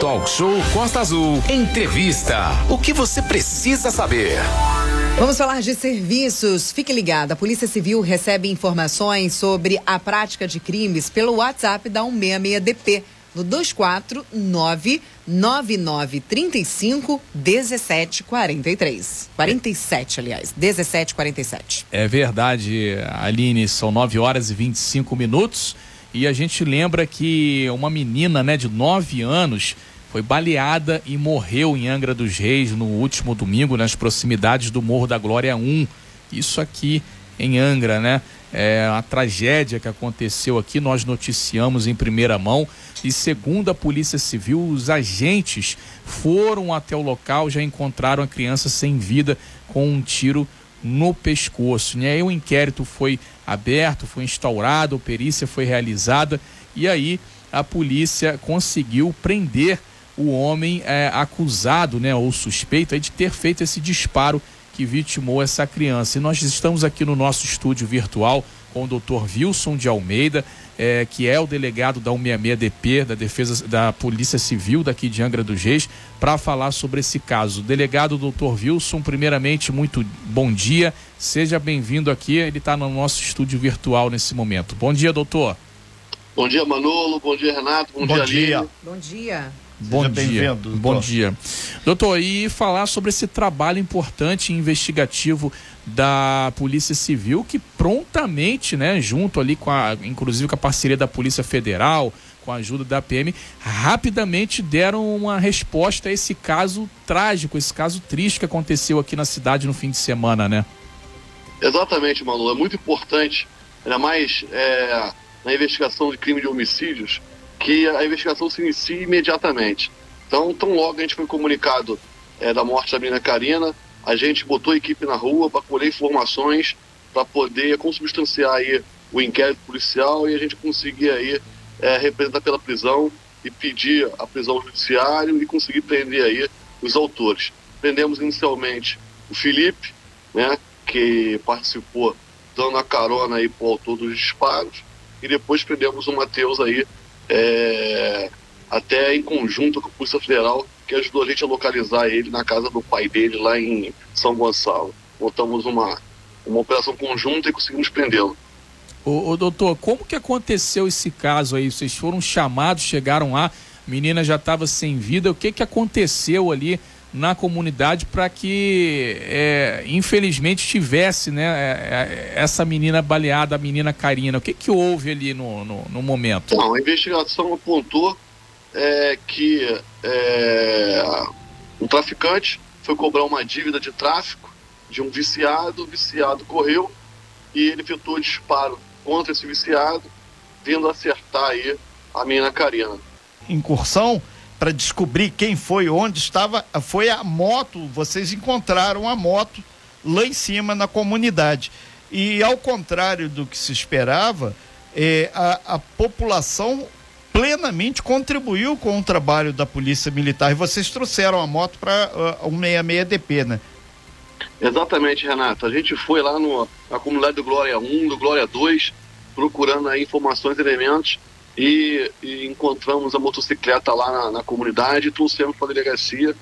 Talk Show Costa Azul. Entrevista. O que você precisa saber? Vamos falar de serviços. Fique ligado. A Polícia Civil recebe informações sobre a prática de crimes pelo WhatsApp da 166DP no 249 9935 1743. 47, aliás. 1747. É verdade, Aline. São 9 horas e 25 minutos. E a gente lembra que uma menina, né, de 9 anos foi baleada e morreu em Angra dos Reis no último domingo, nas proximidades do Morro da Glória 1. Isso aqui em Angra, né? É a tragédia que aconteceu aqui, nós noticiamos em primeira mão. E segundo a Polícia Civil, os agentes foram até o local, já encontraram a criança sem vida com um tiro no pescoço. E aí o inquérito foi aberto, foi instaurado, perícia foi realizada e aí a polícia conseguiu prender o homem é, acusado, né, ou suspeito de ter feito esse disparo que vitimou essa criança. E nós estamos aqui no nosso estúdio virtual com o Dr. Wilson de Almeida, é, que é o delegado da 166DP, da Defesa da Polícia Civil daqui de Angra dos Reis, para falar sobre esse caso. Delegado Dr. Wilson, primeiramente, muito bom dia. Seja bem-vindo aqui. Ele está no nosso estúdio virtual nesse momento. Bom dia, doutor. Bom dia, Manolo. Bom dia, Renato. Bom, bom dia, dia. Bom dia. Bom dia. Bom dia. Doutor, e falar sobre esse trabalho importante e investigativo da Polícia Civil que prontamente, né, junto ali com a, inclusive com a parceria da Polícia Federal, com a ajuda da PM, rapidamente deram uma resposta a esse caso trágico, esse caso triste que aconteceu aqui na cidade no fim de semana, né? Exatamente, Manu. É muito importante, ainda mais é, na investigação de crime de homicídios, que a investigação se inicie imediatamente. Então, tão logo a gente foi comunicado é, da morte da menina Karina, a gente botou a equipe na rua para colher informações, para poder consubstanciar aí o inquérito policial e a gente conseguir aí é, representar pela prisão e pedir a prisão ao judiciário e conseguir prender aí os autores. Prendemos inicialmente o Felipe, né, que participou dando a carona aí para o autor dos disparos, e depois prendemos o Matheus aí é, até em conjunto com a Polícia Federal, que ajudou a gente a localizar ele na casa do pai dele lá em São Gonçalo. Montamos uma, uma operação conjunta e conseguimos prendê-lo. Ô, ô, doutor, como que aconteceu esse caso aí? Vocês foram chamados, chegaram lá, a menina já estava sem vida. O que que aconteceu ali na comunidade para que, é, infelizmente, tivesse né, é, é, essa menina baleada, a menina Karina? O que, que houve ali no, no, no momento? Não, a investigação apontou é, que é, um traficante foi cobrar uma dívida de tráfico de um viciado, o viciado correu e ele efetuou disparo contra esse viciado, vindo acertar aí a menina Karina. Incursão para descobrir quem foi, onde estava, foi a moto. Vocês encontraram a moto lá em cima na comunidade. E ao contrário do que se esperava, é, a, a população plenamente contribuiu com o trabalho da Polícia Militar. E vocês trouxeram a moto para o 66DP, né? Exatamente, Renato. A gente foi lá no, na comunidade do Glória 1, do Glória 2, procurando aí informações elementos e, e encontramos a motocicleta lá na, na comunidade trouxemos para a delegacia.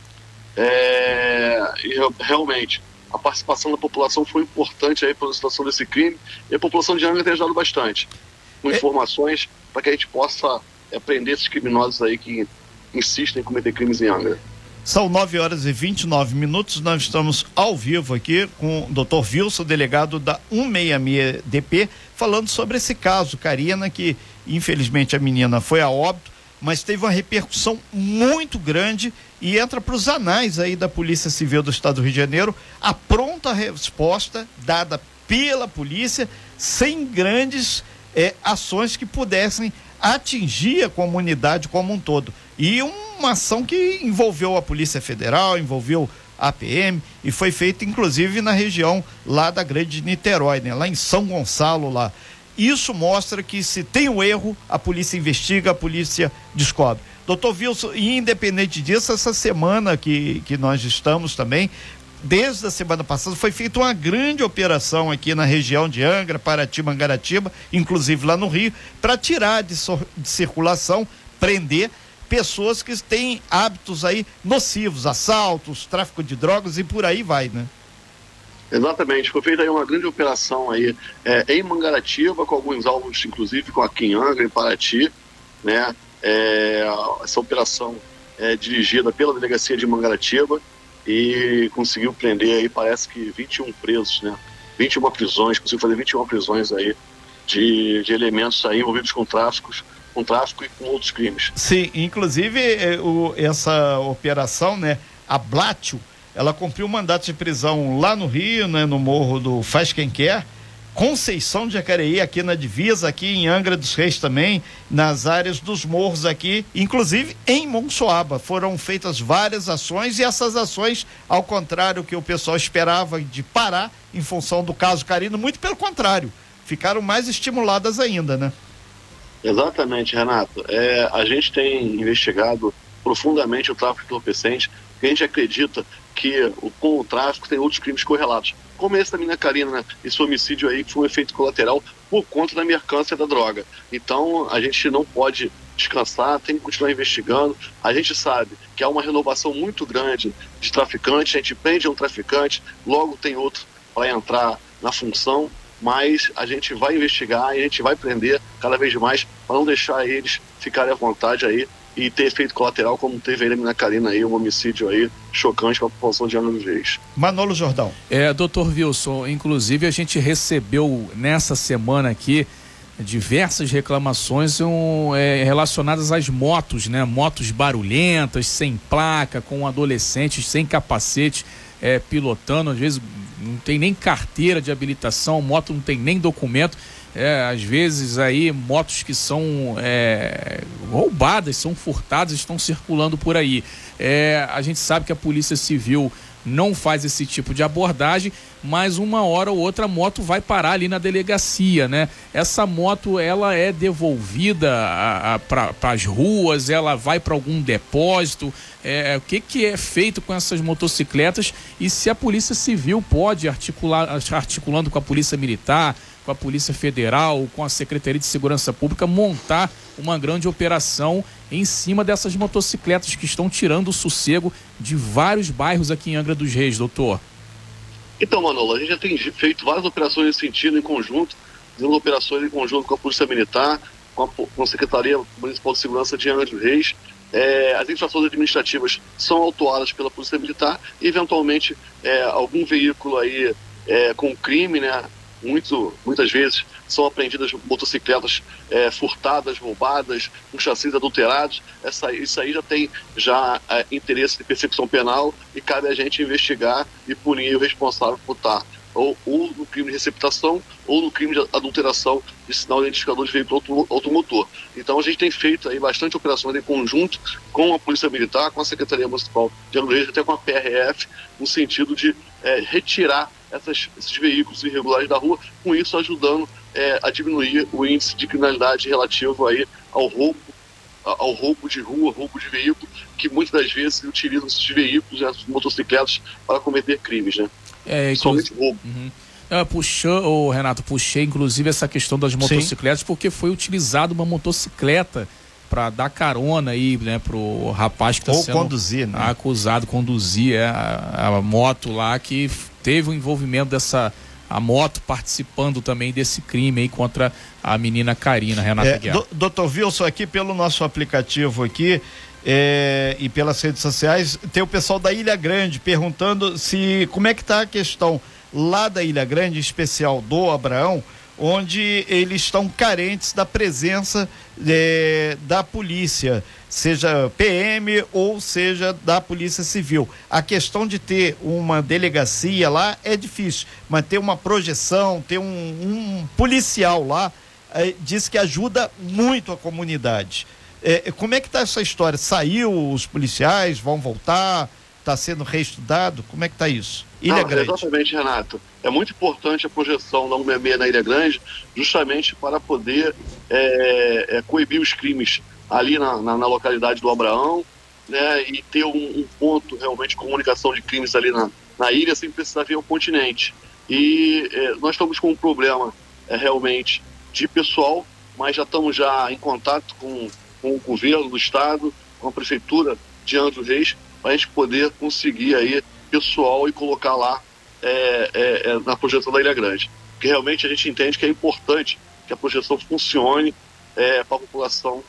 É, e realmente, a participação da população foi importante aí para a situação desse crime e a população de Angra tem ajudado bastante com é. informações para que a gente possa é, prender esses criminosos aí que insistem em cometer crimes em Angra. São 9 horas e 29 minutos. Nós estamos ao vivo aqui com o Dr. Wilson, delegado da 166DP, falando sobre esse caso, Karina, que Infelizmente a menina foi a óbito, mas teve uma repercussão muito grande e entra para os anais aí da Polícia Civil do Estado do Rio de Janeiro a pronta resposta dada pela polícia sem grandes é, ações que pudessem atingir a comunidade como um todo. E uma ação que envolveu a Polícia Federal, envolveu a PM e foi feita inclusive na região lá da Grande Niterói, né? lá em São Gonçalo lá. Isso mostra que se tem um erro, a polícia investiga, a polícia descobre. Doutor Wilson, independente disso, essa semana que, que nós estamos também, desde a semana passada, foi feita uma grande operação aqui na região de Angra, Paraty, Mangaratiba, inclusive lá no Rio, para tirar de, de circulação, prender pessoas que têm hábitos aí nocivos, assaltos, tráfico de drogas e por aí vai, né? Exatamente, foi feita aí uma grande operação aí é, em Mangaratiba, com alguns alvos, inclusive com a Quinhanga, em Paraty, né? É, essa operação é dirigida pela delegacia de Mangaratiba e conseguiu prender aí, parece que 21 presos, né? 21 prisões, conseguiu fazer 21 prisões aí de, de elementos aí envolvidos com tráficos, com tráfico e com outros crimes. Sim, inclusive é, o, essa operação, né, a Blátio, ela cumpriu um mandato de prisão lá no Rio, né, no morro do Faz Quem Quer, Conceição de Jacareí, aqui na divisa, aqui em Angra dos Reis também, nas áreas dos morros aqui, inclusive em Monsoaba. Foram feitas várias ações e essas ações, ao contrário que o pessoal esperava de parar em função do caso Carino, muito pelo contrário, ficaram mais estimuladas ainda, né? Exatamente, Renato. É, a gente tem investigado profundamente o tráfico de entorpecente, porque a gente acredita que com o tráfico tem outros crimes correlatos. Como esse da menina Karina, né? esse homicídio aí que foi um efeito colateral por conta da mercância da droga. Então a gente não pode descansar, tem que continuar investigando. A gente sabe que há uma renovação muito grande de traficantes, a gente prende um traficante, logo tem outro para entrar na função mas a gente vai investigar e a gente vai prender cada vez mais para não deixar eles ficarem à vontade aí e ter efeito colateral como teve aí na Karina aí, um homicídio aí chocante com a população de Ana dos Reis. Manolo Jordão. É, doutor Wilson, inclusive a gente recebeu nessa semana aqui diversas reclamações um, é, relacionadas às motos, né? Motos barulhentas, sem placa, com adolescentes sem capacete, é, pilotando, às vezes não tem nem carteira de habilitação, moto não tem nem documento. É, às vezes aí motos que são é, roubadas, são furtadas, estão circulando por aí. É, a gente sabe que a Polícia Civil não faz esse tipo de abordagem, mas uma hora ou outra a moto vai parar ali na delegacia, né? Essa moto ela é devolvida para as ruas, ela vai para algum depósito. É, o que, que é feito com essas motocicletas e se a Polícia Civil pode articular, articulando com a Polícia Militar, com a Polícia Federal, com a Secretaria de Segurança Pública, montar uma grande operação em cima dessas motocicletas que estão tirando o sossego de vários bairros aqui em Angra dos Reis, doutor. Então, Manolo, a gente já tem feito várias operações nesse sentido em conjunto, fazendo operações em conjunto com a Polícia Militar, com a, com a Secretaria Municipal de Segurança de Angra dos Reis. É, as infrações administrativas são autuadas pela Polícia Militar e, eventualmente, é, algum veículo aí é, com crime, né, muito, muitas vezes são apreendidas motocicletas é, furtadas, roubadas, com chassis adulterados. Essa, isso aí já tem já é, interesse de persecução penal e cabe a gente investigar e punir o responsável por estar ou, ou, no crime de receptação ou no crime de adulteração de sinal identificador de veículo automotor. Então a gente tem feito aí bastante operações em conjunto com a Polícia Militar, com a Secretaria Municipal de Angra até com a PRF, no sentido de é, retirar essas, esses veículos irregulares da rua, com isso ajudando é, a diminuir o índice de criminalidade relativo aí ao roubo, ao roubo de rua, roubo de veículo, que muitas das vezes utilizam esses veículos, as motocicletas, para cometer crimes, né? É, Somente roubo. Uhum. É, puxou, Renato, puxei inclusive essa questão das motocicletas, Sim. porque foi utilizada uma motocicleta para dar carona aí, né, pro rapaz que está sendo conduzir, né? acusado conduzir é, a, a moto lá que teve o envolvimento dessa a moto participando também desse crime aí contra a menina Karina, Renata é, Guiar. Doutor Wilson, aqui pelo nosso aplicativo aqui é, e pelas redes sociais, tem o pessoal da Ilha Grande perguntando se como é que está a questão lá da Ilha Grande, em especial do Abraão, onde eles estão carentes da presença é, da polícia, seja PM ou seja da Polícia Civil. A questão de ter uma delegacia lá é difícil, mas ter uma projeção, ter um, um policial lá, é, diz que ajuda muito a comunidade. É, como é que está essa história? Saiu os policiais, vão voltar? Está sendo reestudado? Como é que está isso? Ilha Não, Grande. Exatamente, Renato. É muito importante a projeção da 166 na Ilha Grande, justamente para poder é, é, coibir os crimes ali na, na, na, localidade do Abraão, né, e ter um, um, ponto realmente de comunicação de crimes ali na, na ilha sem precisar vir ao continente. E é, nós estamos com um problema é, realmente de pessoal, mas já estamos já em contato com, com o governo do estado, com a prefeitura de Anjo Reis, para a gente poder conseguir aí pessoal e colocar lá é, é, é, na projeção da Ilha Grande. Porque realmente a gente entende que é importante que a projeção funcione é, para a população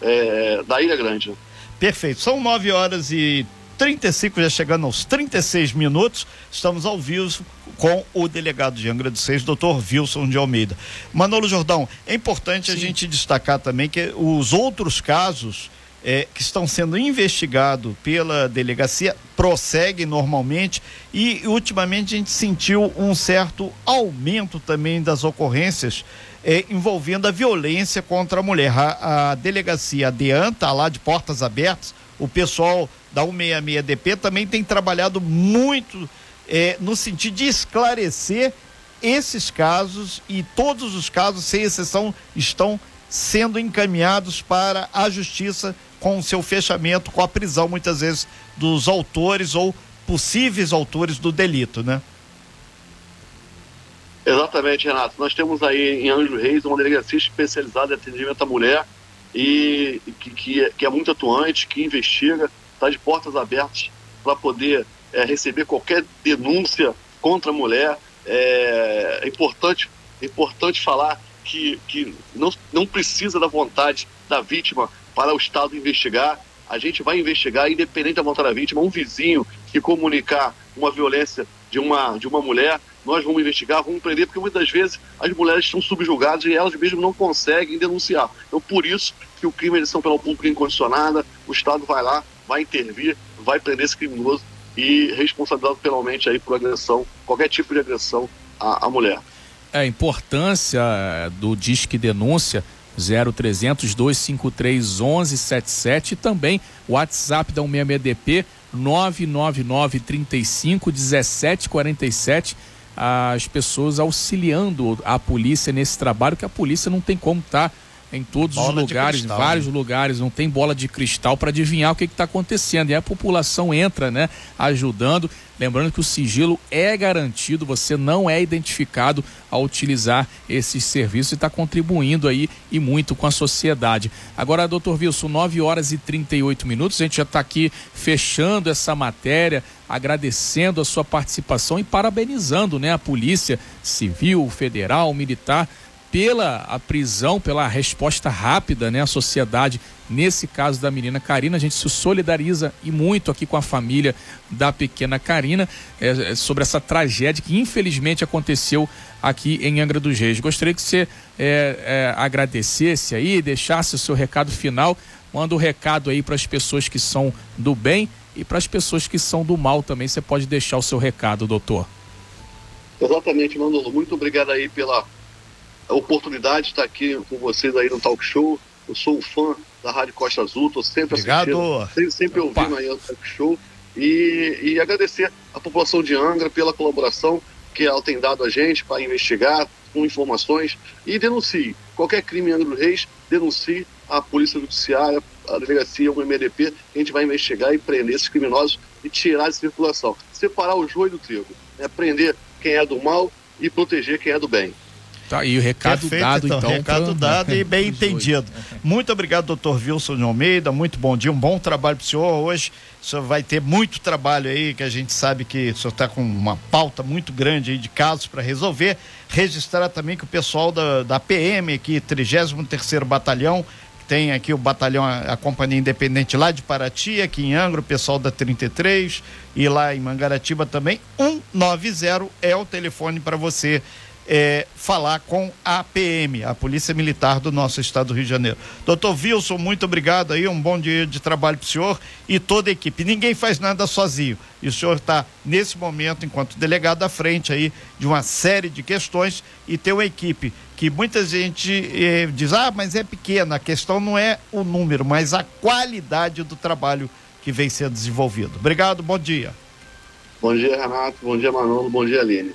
é, da Ilha Grande. Perfeito. São 9 horas e 35, já chegando aos 36 minutos. Estamos ao vivo com o delegado de Angra dos Seis, doutor Wilson de Almeida. Manolo Jordão, é importante Sim. a gente destacar também que os outros casos é, que estão sendo investigados pela delegacia prosseguem normalmente e ultimamente a gente sentiu um certo aumento também das ocorrências é, envolvendo a violência contra a mulher. A, a delegacia DEAN está lá de portas abertas, o pessoal da 166DP também tem trabalhado muito é, no sentido de esclarecer esses casos e todos os casos, sem exceção, estão sendo encaminhados para a justiça com o seu fechamento, com a prisão muitas vezes dos autores ou possíveis autores do delito, né? Exatamente, Renato. Nós temos aí em Anjo Reis uma delegacia especializada em atendimento à mulher e que, que, é, que é muito atuante, que investiga, está de portas abertas para poder é, receber qualquer denúncia contra a mulher. É, é, importante, é importante falar que, que não, não precisa da vontade da vítima para o Estado investigar. A gente vai investigar, independente da vontade da vítima, um vizinho que comunicar uma violência de uma, de uma mulher, nós vamos investigar, vamos prender, porque muitas vezes as mulheres estão subjugadas e elas mesmas não conseguem denunciar. Então, por isso que o crime é edição pela pública incondicionada, o Estado vai lá, vai intervir, vai prender esse criminoso e responsabilizado penalmente aí por agressão, qualquer tipo de agressão à, à mulher. É, a importância do Disque Denúncia 0300 253 1177 e também o WhatsApp da 166DP 999 35 1747 as pessoas auxiliando a polícia nesse trabalho que a polícia não tem como estar tá em todos bola os lugares, cristal, em vários né? lugares, não tem bola de cristal para adivinhar o que está acontecendo. E a população entra, né, ajudando. Lembrando que o sigilo é garantido, você não é identificado ao utilizar esses serviços e está contribuindo aí e muito com a sociedade. Agora, doutor Wilson, 9 horas e 38 minutos, a gente já está aqui fechando essa matéria, agradecendo a sua participação e parabenizando né, a Polícia Civil, Federal, Militar pela a prisão, pela resposta rápida, né, à sociedade nesse caso da menina Karina. A gente se solidariza e muito aqui com a família da pequena Karina é, é, sobre essa tragédia que infelizmente aconteceu aqui em Angra dos Reis. Gostaria que você é, é, agradecesse aí, deixasse o seu recado final, manda o um recado aí para as pessoas que são do bem e para as pessoas que são do mal também. Você pode deixar o seu recado, doutor. Exatamente, Manolo. Muito obrigado aí pela a oportunidade de estar aqui com vocês aí no Talk Show. Eu sou um fã da Rádio Costa Azul, estou sempre Obrigado. assistindo, sempre, sempre ouvindo aí o Talk Show. E, e agradecer a população de Angra pela colaboração que ela tem dado a gente para investigar com informações e denuncie qualquer crime em Angra dos Reis, denuncie a Polícia Judiciária, a Delegacia, o MDP, a gente vai investigar e prender esses criminosos e tirar de circulação. Separar o joio do trigo, né? prender quem é do mal e proteger quem é do bem. Tá, e o recado Perfeito, dado, então. então recado pro... dado e bem entendido. Muito obrigado, doutor Wilson de Almeida. Muito bom dia, um bom trabalho para o senhor. Hoje o senhor vai ter muito trabalho aí, que a gente sabe que o senhor está com uma pauta muito grande aí de casos para resolver. Registrar também que o pessoal da, da PM aqui, 33 Batalhão, tem aqui o batalhão, a, a, Companhia Independente lá de Paraty, aqui em Angra, o pessoal da 33 e lá em Mangaratiba também. 190 é o telefone para você é, falar com a PM, a Polícia Militar do nosso estado do Rio de Janeiro. Doutor Wilson, muito obrigado aí, um bom dia de trabalho para o senhor e toda a equipe. Ninguém faz nada sozinho. E o senhor está, nesse momento, enquanto delegado, à frente aí de uma série de questões e tem uma equipe que muita gente eh, diz, ah, mas é pequena. A questão não é o número, mas a qualidade do trabalho que vem sendo desenvolvido. Obrigado, bom dia. Bom dia, Renato. Bom dia, Manolo. Bom dia, Aline.